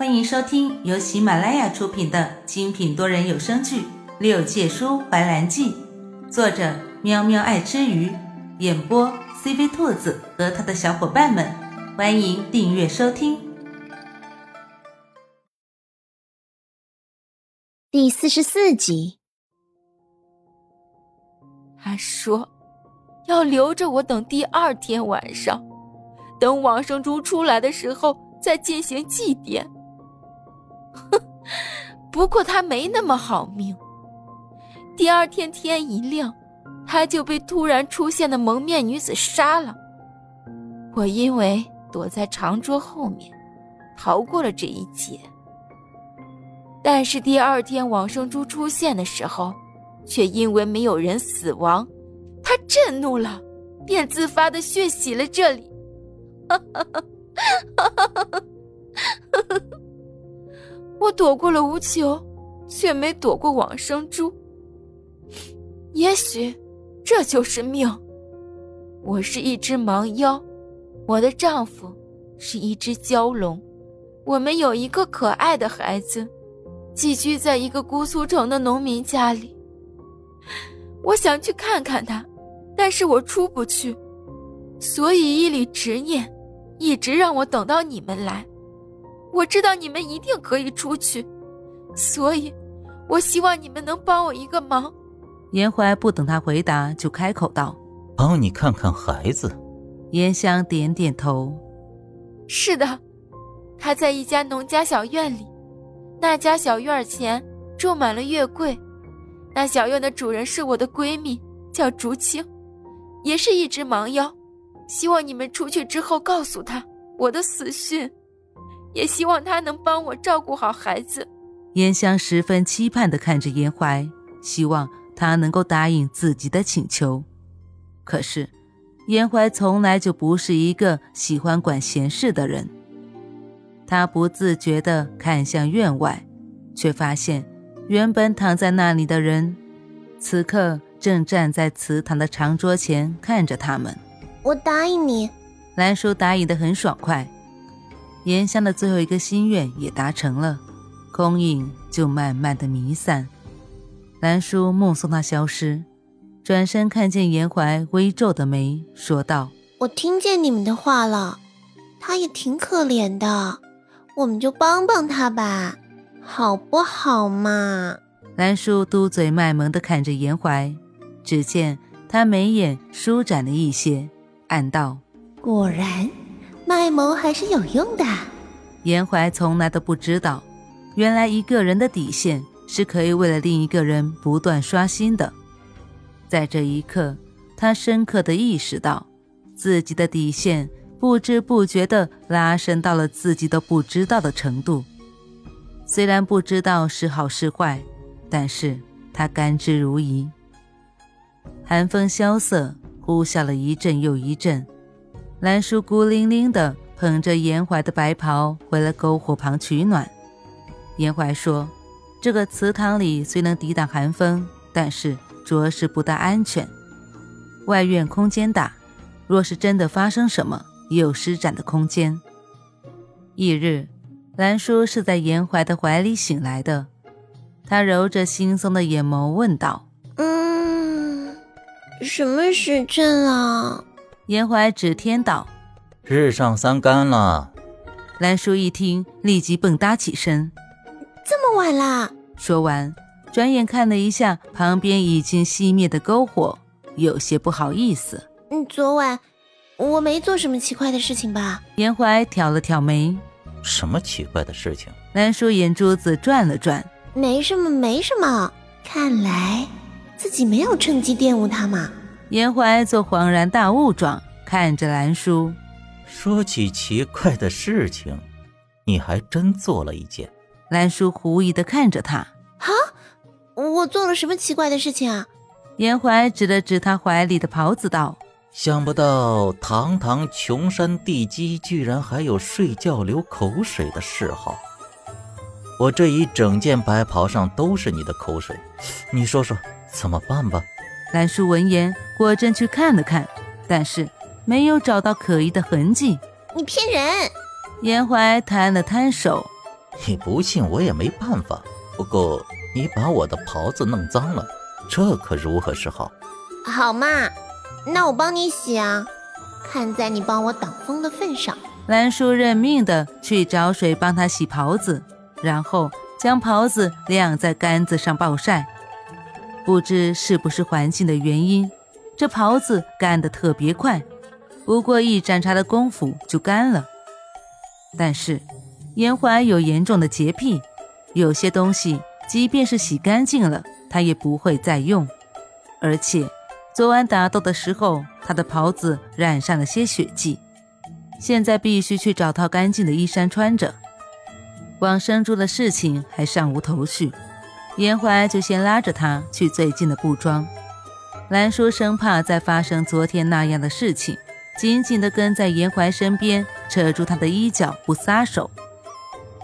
欢迎收听由喜马拉雅出品的精品多人有声剧《六界书怀兰记》，作者喵喵爱吃鱼，演播 CV 兔子和他的小伙伴们。欢迎订阅收听。第四十四集，他说要留着我等第二天晚上，等往生珠出来的时候再进行祭奠。哼，不过他没那么好命。第二天天一亮，他就被突然出现的蒙面女子杀了。我因为躲在长桌后面，逃过了这一劫。但是第二天往生珠出现的时候，却因为没有人死亡，他震怒了，便自发的血洗了这里。哈哈哈哈哈哈！我躲过了无求，却没躲过往生珠。也许，这就是命。我是一只盲妖，我的丈夫是一只蛟龙，我们有一个可爱的孩子，寄居在一个姑苏城的农民家里。我想去看看他，但是我出不去，所以一缕执念，一直让我等到你们来。我知道你们一定可以出去，所以，我希望你们能帮我一个忙。严怀不等他回答，就开口道：“帮你看看孩子。”严香点点头：“是的，他在一家农家小院里，那家小院前种满了月桂。那小院的主人是我的闺蜜，叫竹青，也是一只盲妖。希望你们出去之后告诉她我的死讯。”也希望他能帮我照顾好孩子。严香十分期盼地看着严怀，希望他能够答应自己的请求。可是，严怀从来就不是一个喜欢管闲事的人。他不自觉地看向院外，却发现原本躺在那里的人，此刻正站在祠堂的长桌前看着他们。我答应你。兰叔答应得很爽快。严香的最后一个心愿也达成了，空影就慢慢的弥散。兰叔目送他消失，转身看见严怀微皱的眉，说道：“我听见你们的话了，他也挺可怜的，我们就帮帮他吧，好不好嘛？”兰叔嘟嘴卖萌的看着严怀，只见他眉眼舒展了一些，暗道：“果然。”卖萌还是有用的。严怀从来都不知道，原来一个人的底线是可以为了另一个人不断刷新的。在这一刻，他深刻的意识到，自己的底线不知不觉的拉伸到了自己都不知道的程度。虽然不知道是好是坏，但是他甘之如饴。寒风萧瑟，呼啸了一阵又一阵。兰叔孤零零地捧着严怀的白袍回了篝火旁取暖。严怀说：“这个祠堂里虽能抵挡寒风，但是着实不大安全。外院空间大，若是真的发生什么，也有施展的空间。”翌日，兰叔是在严怀的怀里醒来的。他揉着惺忪的眼眸问道：“嗯，什么时辰啊？”严怀指天道：“日上三竿了。”兰叔一听，立即蹦跶起身：“这么晚啦！”说完，转眼看了一下旁边已经熄灭的篝火，有些不好意思：“嗯，昨晚我没做什么奇怪的事情吧？”严怀挑了挑眉：“什么奇怪的事情？”兰叔眼珠子转了转：“没什么，没什么。看来自己没有趁机玷污他嘛。”严怀做恍然大悟状，看着兰叔，说起奇怪的事情，你还真做了一件。兰叔狐疑的看着他，啊，我做了什么奇怪的事情啊？严怀指了指他怀里的袍子，道：“想不到堂堂穷山地基，居然还有睡觉流口水的嗜好。我这一整件白袍上都是你的口水，你说说怎么办吧？”兰叔闻言，果真去看了看，但是没有找到可疑的痕迹。你骗人！严怀摊了摊手，你不信我也没办法。不过你把我的袍子弄脏了，这可如何是好？好嘛，那我帮你洗啊。看在你帮我挡风的份上，兰叔认命的去找水帮他洗袍子，然后将袍子晾在杆子上暴晒。不知是不是环境的原因，这袍子干得特别快，不过一盏茶的功夫就干了。但是严怀有严重的洁癖，有些东西即便是洗干净了，他也不会再用，而且。昨晚打斗的时候，他的袍子染上了些血迹，现在必须去找套干净的衣衫穿着。往生珠的事情还尚无头绪，严怀就先拉着他去最近的布庄。兰叔生怕再发生昨天那样的事情，紧紧地跟在严怀身边，扯住他的衣角不撒手。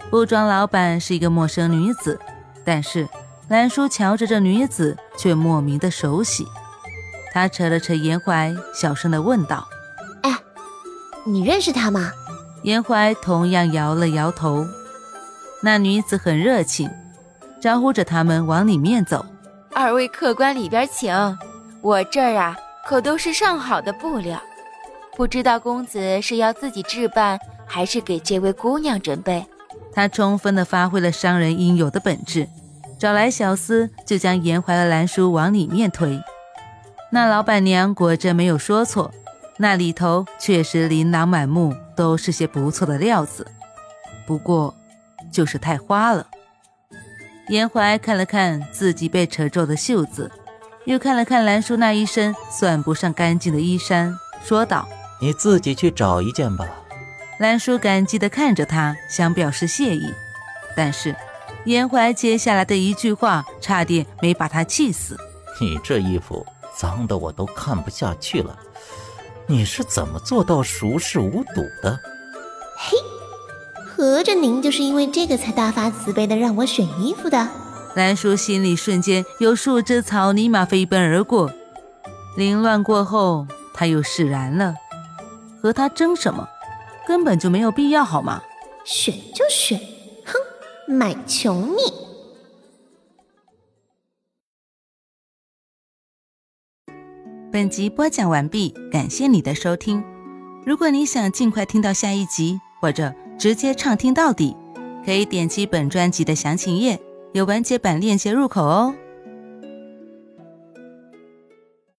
布庄老板是一个陌生女子，但是兰叔瞧着这女子，却莫名的熟悉。他扯了扯严怀，小声的问道：“哎，你认识他吗？”严怀同样摇了摇头。那女子很热情，招呼着他们往里面走。二位客官里边请，我这儿啊可都是上好的布料，不知道公子是要自己置办，还是给这位姑娘准备？他充分的发挥了商人应有的本质，找来小厮就将严怀的兰书往里面推。那老板娘果真没有说错，那里头确实琳琅满目，都是些不错的料子。不过，就是太花了。严怀看了看自己被扯皱的袖子，又看了看兰叔那一身算不上干净的衣衫，说道：“你自己去找一件吧。”兰叔感激地看着他，想表示谢意，但是严怀接下来的一句话差点没把他气死：“你这衣服……”脏的我都看不下去了，你是怎么做到熟视无睹的？嘿，合着您就是因为这个才大发慈悲的让我选衣服的？兰叔心里瞬间有数只草泥马飞奔而过，凌乱过后他又释然了。和他争什么？根本就没有必要，好吗？选就选，哼，买穷你！本集播讲完毕，感谢你的收听。如果你想尽快听到下一集，或者直接畅听到底，可以点击本专辑的详情页，有完结版链接入口哦。